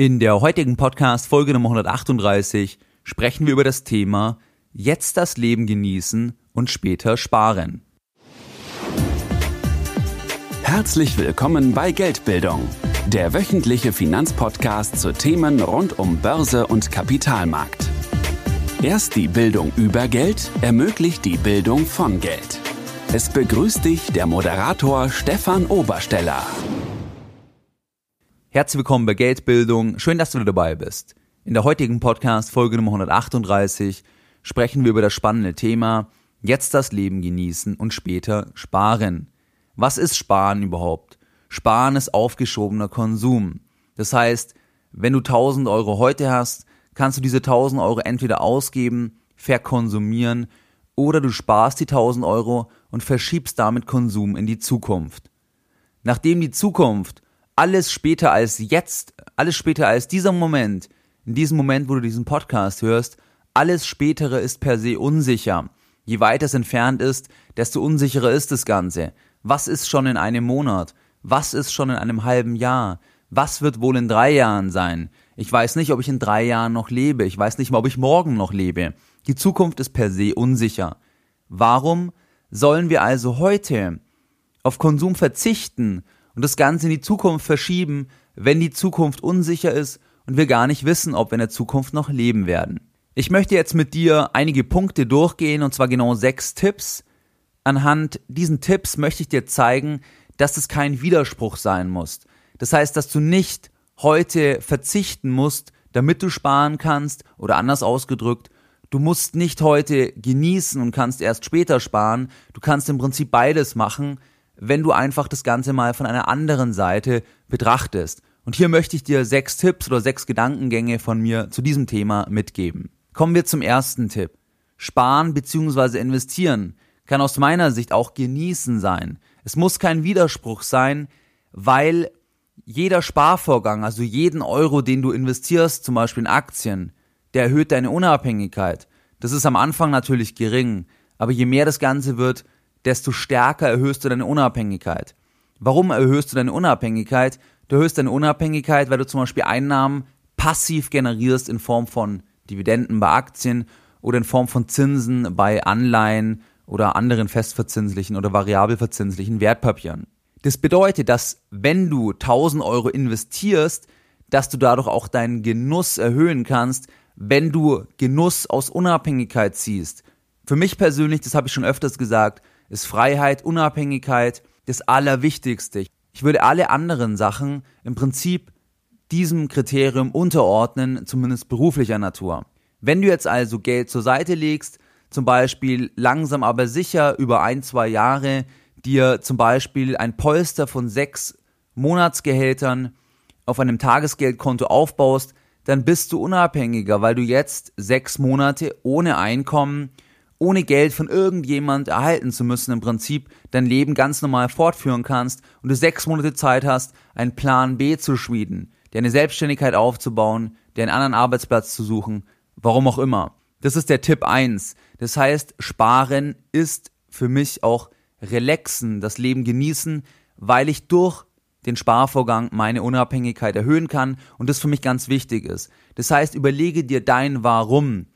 In der heutigen Podcast Folge Nummer 138 sprechen wir über das Thema Jetzt das Leben genießen und später sparen. Herzlich willkommen bei Geldbildung, der wöchentliche Finanzpodcast zu Themen rund um Börse und Kapitalmarkt. Erst die Bildung über Geld ermöglicht die Bildung von Geld. Es begrüßt dich der Moderator Stefan Obersteller. Herzlich willkommen bei Geldbildung. Schön, dass du dabei bist. In der heutigen Podcast Folge Nummer 138 sprechen wir über das spannende Thema Jetzt das Leben genießen und später sparen. Was ist Sparen überhaupt? Sparen ist aufgeschobener Konsum. Das heißt, wenn du 1000 Euro heute hast, kannst du diese 1000 Euro entweder ausgeben, verkonsumieren oder du sparst die 1000 Euro und verschiebst damit Konsum in die Zukunft. Nachdem die Zukunft alles später als jetzt, alles später als dieser Moment, in diesem Moment, wo du diesen Podcast hörst, alles spätere ist per se unsicher. Je weiter es entfernt ist, desto unsicherer ist das Ganze. Was ist schon in einem Monat? Was ist schon in einem halben Jahr? Was wird wohl in drei Jahren sein? Ich weiß nicht, ob ich in drei Jahren noch lebe. Ich weiß nicht mal, ob ich morgen noch lebe. Die Zukunft ist per se unsicher. Warum sollen wir also heute auf Konsum verzichten und das Ganze in die Zukunft verschieben, wenn die Zukunft unsicher ist und wir gar nicht wissen, ob wir in der Zukunft noch leben werden. Ich möchte jetzt mit dir einige Punkte durchgehen und zwar genau sechs Tipps. Anhand diesen Tipps möchte ich dir zeigen, dass es kein Widerspruch sein muss. Das heißt, dass du nicht heute verzichten musst, damit du sparen kannst oder anders ausgedrückt, du musst nicht heute genießen und kannst erst später sparen. Du kannst im Prinzip beides machen, wenn du einfach das Ganze mal von einer anderen Seite betrachtest. Und hier möchte ich dir sechs Tipps oder sechs Gedankengänge von mir zu diesem Thema mitgeben. Kommen wir zum ersten Tipp. Sparen bzw. investieren kann aus meiner Sicht auch genießen sein. Es muss kein Widerspruch sein, weil jeder Sparvorgang, also jeden Euro, den du investierst, zum Beispiel in Aktien, der erhöht deine Unabhängigkeit. Das ist am Anfang natürlich gering, aber je mehr das Ganze wird, desto stärker erhöhst du deine Unabhängigkeit. Warum erhöhst du deine Unabhängigkeit? Du erhöhst deine Unabhängigkeit, weil du zum Beispiel Einnahmen passiv generierst in Form von Dividenden bei Aktien oder in Form von Zinsen bei Anleihen oder anderen festverzinslichen oder variabelverzinslichen Wertpapieren. Das bedeutet, dass wenn du 1000 Euro investierst, dass du dadurch auch deinen Genuss erhöhen kannst, wenn du Genuss aus Unabhängigkeit ziehst. Für mich persönlich, das habe ich schon öfters gesagt, ist Freiheit, Unabhängigkeit das Allerwichtigste. Ich würde alle anderen Sachen im Prinzip diesem Kriterium unterordnen, zumindest beruflicher Natur. Wenn du jetzt also Geld zur Seite legst, zum Beispiel langsam aber sicher über ein, zwei Jahre dir zum Beispiel ein Polster von sechs Monatsgehältern auf einem Tagesgeldkonto aufbaust, dann bist du unabhängiger, weil du jetzt sechs Monate ohne Einkommen ohne Geld von irgendjemand erhalten zu müssen, im Prinzip dein Leben ganz normal fortführen kannst und du sechs Monate Zeit hast, einen Plan B zu schmieden, dir eine Selbstständigkeit aufzubauen, dir einen anderen Arbeitsplatz zu suchen, warum auch immer. Das ist der Tipp eins. Das heißt, sparen ist für mich auch relaxen, das Leben genießen, weil ich durch den Sparvorgang meine Unabhängigkeit erhöhen kann und das für mich ganz wichtig ist. Das heißt, überlege dir dein Warum.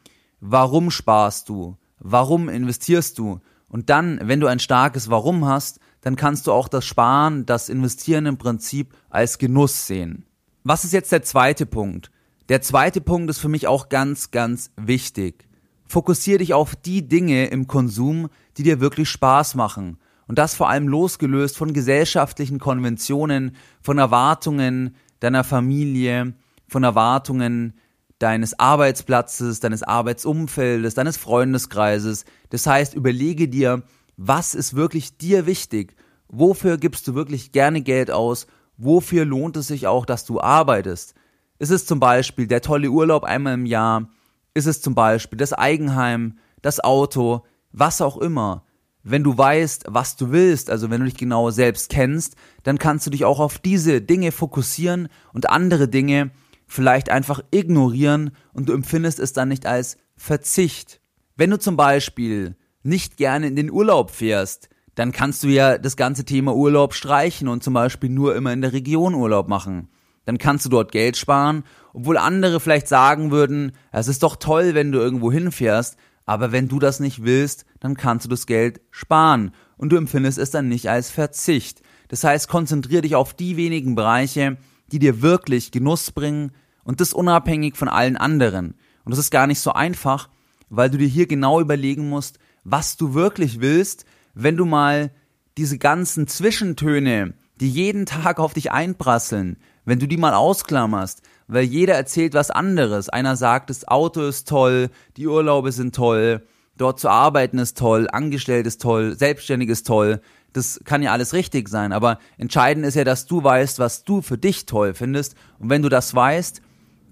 Warum sparst du? Warum investierst du? Und dann, wenn du ein starkes Warum hast, dann kannst du auch das Sparen, das Investieren im Prinzip als Genuss sehen. Was ist jetzt der zweite Punkt? Der zweite Punkt ist für mich auch ganz, ganz wichtig. Fokussiere dich auf die Dinge im Konsum, die dir wirklich Spaß machen. Und das vor allem losgelöst von gesellschaftlichen Konventionen, von Erwartungen deiner Familie, von Erwartungen deines Arbeitsplatzes, deines Arbeitsumfeldes, deines Freundeskreises. Das heißt, überlege dir, was ist wirklich dir wichtig? Wofür gibst du wirklich gerne Geld aus? Wofür lohnt es sich auch, dass du arbeitest? Ist es zum Beispiel der tolle Urlaub einmal im Jahr? Ist es zum Beispiel das Eigenheim, das Auto, was auch immer? Wenn du weißt, was du willst, also wenn du dich genau selbst kennst, dann kannst du dich auch auf diese Dinge fokussieren und andere Dinge vielleicht einfach ignorieren und du empfindest es dann nicht als Verzicht. Wenn du zum Beispiel nicht gerne in den Urlaub fährst, dann kannst du ja das ganze Thema Urlaub streichen und zum Beispiel nur immer in der Region Urlaub machen. dann kannst du dort Geld sparen, obwohl andere vielleicht sagen würden, es ist doch toll, wenn du irgendwo hinfährst, aber wenn du das nicht willst, dann kannst du das Geld sparen und du empfindest es dann nicht als Verzicht. Das heißt, konzentriere dich auf die wenigen Bereiche, die dir wirklich Genuss bringen und das unabhängig von allen anderen. Und das ist gar nicht so einfach, weil du dir hier genau überlegen musst, was du wirklich willst, wenn du mal diese ganzen Zwischentöne, die jeden Tag auf dich einprasseln, wenn du die mal ausklammerst, weil jeder erzählt was anderes. Einer sagt, das Auto ist toll, die Urlaube sind toll, dort zu arbeiten ist toll, angestellt ist toll, selbstständig ist toll. Das kann ja alles richtig sein, aber entscheidend ist ja, dass du weißt, was du für dich toll findest. Und wenn du das weißt,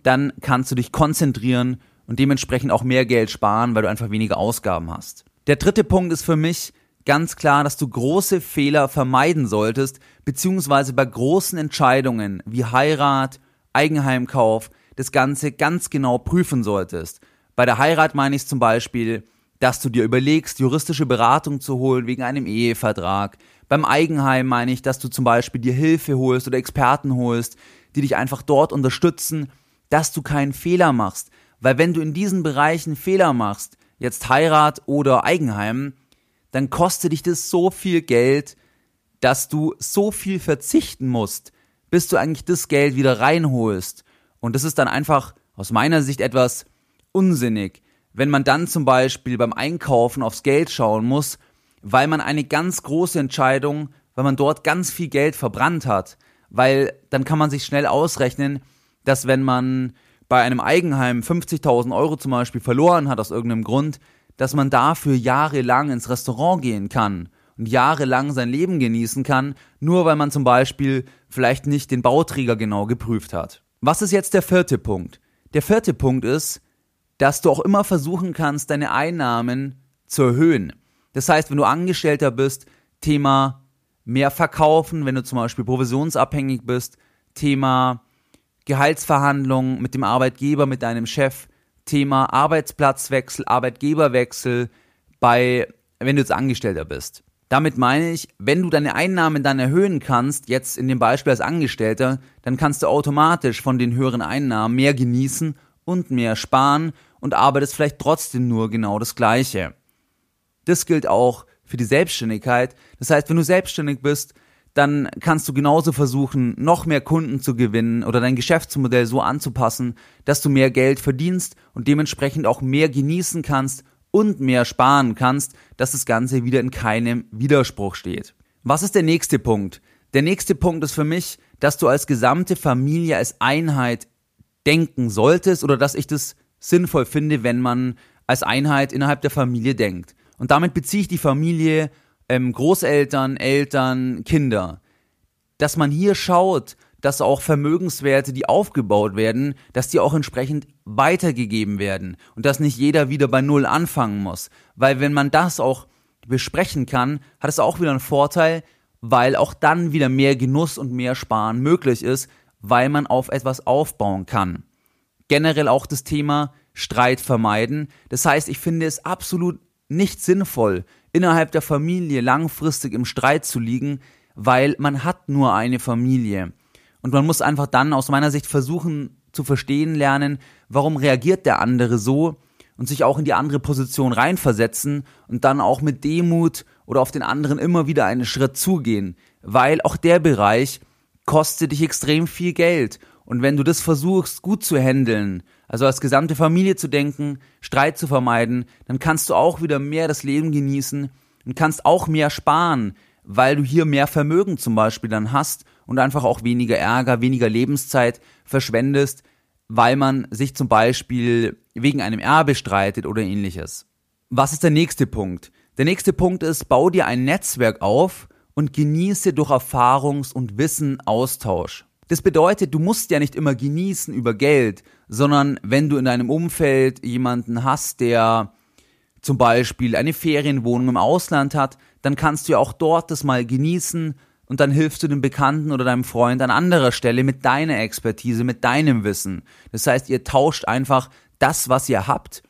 dann kannst du dich konzentrieren und dementsprechend auch mehr Geld sparen, weil du einfach weniger Ausgaben hast. Der dritte Punkt ist für mich ganz klar, dass du große Fehler vermeiden solltest, beziehungsweise bei großen Entscheidungen wie Heirat, Eigenheimkauf, das Ganze ganz genau prüfen solltest. Bei der Heirat meine ich zum Beispiel, dass du dir überlegst, juristische Beratung zu holen wegen einem Ehevertrag. Beim Eigenheim meine ich, dass du zum Beispiel dir Hilfe holst oder Experten holst, die dich einfach dort unterstützen, dass du keinen Fehler machst. Weil wenn du in diesen Bereichen Fehler machst, jetzt Heirat oder Eigenheim, dann kostet dich das so viel Geld, dass du so viel verzichten musst, bis du eigentlich das Geld wieder reinholst. Und das ist dann einfach aus meiner Sicht etwas unsinnig, wenn man dann zum Beispiel beim Einkaufen aufs Geld schauen muss, weil man eine ganz große Entscheidung, weil man dort ganz viel Geld verbrannt hat, weil dann kann man sich schnell ausrechnen, dass wenn man bei einem Eigenheim 50.000 Euro zum Beispiel verloren hat aus irgendeinem Grund, dass man dafür jahrelang ins Restaurant gehen kann und jahrelang sein Leben genießen kann, nur weil man zum Beispiel vielleicht nicht den Bauträger genau geprüft hat. Was ist jetzt der vierte Punkt? Der vierte Punkt ist, dass du auch immer versuchen kannst, deine Einnahmen zu erhöhen. Das heißt, wenn du Angestellter bist, Thema mehr verkaufen, wenn du zum Beispiel provisionsabhängig bist, Thema Gehaltsverhandlungen mit dem Arbeitgeber, mit deinem Chef, Thema Arbeitsplatzwechsel, Arbeitgeberwechsel bei, wenn du jetzt Angestellter bist. Damit meine ich, wenn du deine Einnahmen dann erhöhen kannst, jetzt in dem Beispiel als Angestellter, dann kannst du automatisch von den höheren Einnahmen mehr genießen und mehr sparen und arbeitest vielleicht trotzdem nur genau das Gleiche. Das gilt auch für die Selbstständigkeit. Das heißt, wenn du selbstständig bist, dann kannst du genauso versuchen, noch mehr Kunden zu gewinnen oder dein Geschäftsmodell so anzupassen, dass du mehr Geld verdienst und dementsprechend auch mehr genießen kannst und mehr sparen kannst, dass das Ganze wieder in keinem Widerspruch steht. Was ist der nächste Punkt? Der nächste Punkt ist für mich, dass du als gesamte Familie als Einheit denken solltest oder dass ich das sinnvoll finde, wenn man als Einheit innerhalb der Familie denkt. Und damit beziehe ich die Familie ähm, Großeltern, Eltern, Kinder, dass man hier schaut, dass auch Vermögenswerte, die aufgebaut werden, dass die auch entsprechend weitergegeben werden und dass nicht jeder wieder bei Null anfangen muss. Weil wenn man das auch besprechen kann, hat es auch wieder einen Vorteil, weil auch dann wieder mehr Genuss und mehr Sparen möglich ist, weil man auf etwas aufbauen kann. Generell auch das Thema Streit vermeiden. Das heißt, ich finde es absolut nicht sinnvoll, innerhalb der Familie langfristig im Streit zu liegen, weil man hat nur eine Familie. Und man muss einfach dann aus meiner Sicht versuchen zu verstehen lernen, warum reagiert der andere so und sich auch in die andere Position reinversetzen und dann auch mit Demut oder auf den anderen immer wieder einen Schritt zugehen, weil auch der Bereich kostet dich extrem viel Geld und wenn du das versuchst gut zu handeln, also als gesamte Familie zu denken, Streit zu vermeiden, dann kannst du auch wieder mehr das Leben genießen und kannst auch mehr sparen, weil du hier mehr Vermögen zum Beispiel dann hast und einfach auch weniger Ärger, weniger Lebenszeit verschwendest, weil man sich zum Beispiel wegen einem Erbe streitet oder ähnliches. Was ist der nächste Punkt? Der nächste Punkt ist, bau dir ein Netzwerk auf und genieße durch Erfahrungs- und Wissen Austausch. Das bedeutet, du musst ja nicht immer genießen über Geld, sondern wenn du in deinem Umfeld jemanden hast, der zum Beispiel eine Ferienwohnung im Ausland hat, dann kannst du ja auch dort das mal genießen und dann hilfst du dem Bekannten oder deinem Freund an anderer Stelle mit deiner Expertise, mit deinem Wissen. Das heißt, ihr tauscht einfach das, was ihr habt,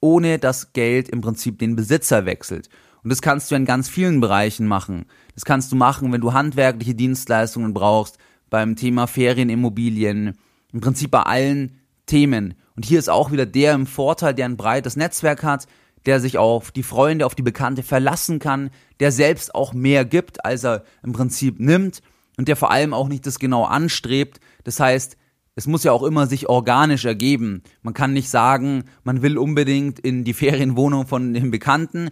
ohne dass Geld im Prinzip den Besitzer wechselt. Und das kannst du in ganz vielen Bereichen machen. Das kannst du machen, wenn du handwerkliche Dienstleistungen brauchst, beim Thema Ferienimmobilien, im Prinzip bei allen Themen. Und hier ist auch wieder der im Vorteil, der ein breites Netzwerk hat, der sich auf die Freunde, auf die Bekannte verlassen kann, der selbst auch mehr gibt, als er im Prinzip nimmt und der vor allem auch nicht das genau anstrebt. Das heißt, es muss ja auch immer sich organisch ergeben. Man kann nicht sagen, man will unbedingt in die Ferienwohnung von dem Bekannten,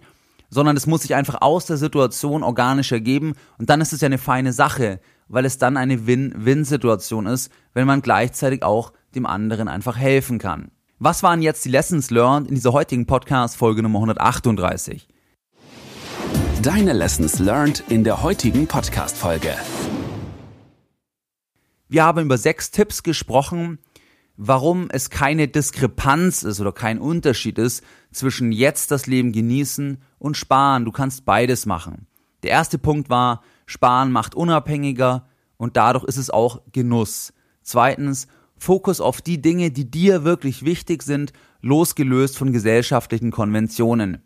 sondern es muss sich einfach aus der Situation organisch ergeben und dann ist es ja eine feine Sache, weil es dann eine Win-Win-Situation ist, wenn man gleichzeitig auch dem anderen einfach helfen kann. Was waren jetzt die Lessons learned in dieser heutigen Podcast Folge Nummer 138? Deine Lessons learned in der heutigen Podcast Folge. Wir haben über sechs Tipps gesprochen, warum es keine Diskrepanz ist oder kein Unterschied ist zwischen jetzt das Leben genießen und sparen. Du kannst beides machen. Der erste Punkt war, sparen macht unabhängiger und dadurch ist es auch Genuss. Zweitens, Fokus auf die Dinge, die dir wirklich wichtig sind, losgelöst von gesellschaftlichen Konventionen.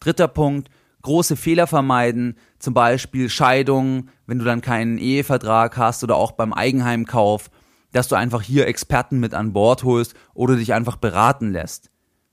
Dritter Punkt, große Fehler vermeiden, zum Beispiel Scheidung, wenn du dann keinen Ehevertrag hast oder auch beim Eigenheimkauf, dass du einfach hier Experten mit an Bord holst oder dich einfach beraten lässt.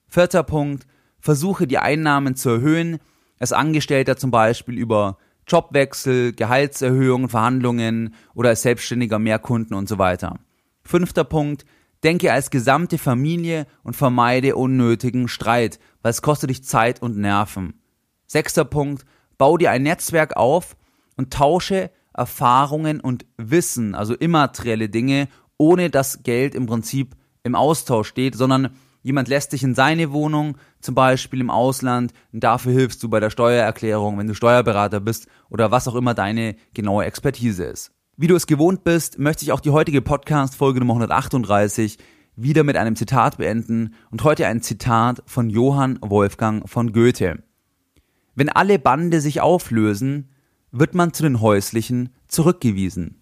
Vierter Punkt, versuche die Einnahmen zu erhöhen, als Angestellter zum Beispiel über Jobwechsel, Gehaltserhöhungen, Verhandlungen oder als Selbstständiger mehr Kunden und so weiter. Fünfter Punkt, denke als gesamte Familie und vermeide unnötigen Streit, weil es kostet dich Zeit und Nerven. Sechster Punkt, bau dir ein Netzwerk auf und tausche Erfahrungen und Wissen, also immaterielle Dinge, ohne dass Geld im Prinzip im Austausch steht, sondern jemand lässt dich in seine Wohnung, zum Beispiel im Ausland, und dafür hilfst du bei der Steuererklärung, wenn du Steuerberater bist oder was auch immer deine genaue Expertise ist. Wie du es gewohnt bist, möchte ich auch die heutige Podcast-Folge Nummer 138 wieder mit einem Zitat beenden und heute ein Zitat von Johann Wolfgang von Goethe. Wenn alle Bande sich auflösen, wird man zu den häuslichen zurückgewiesen.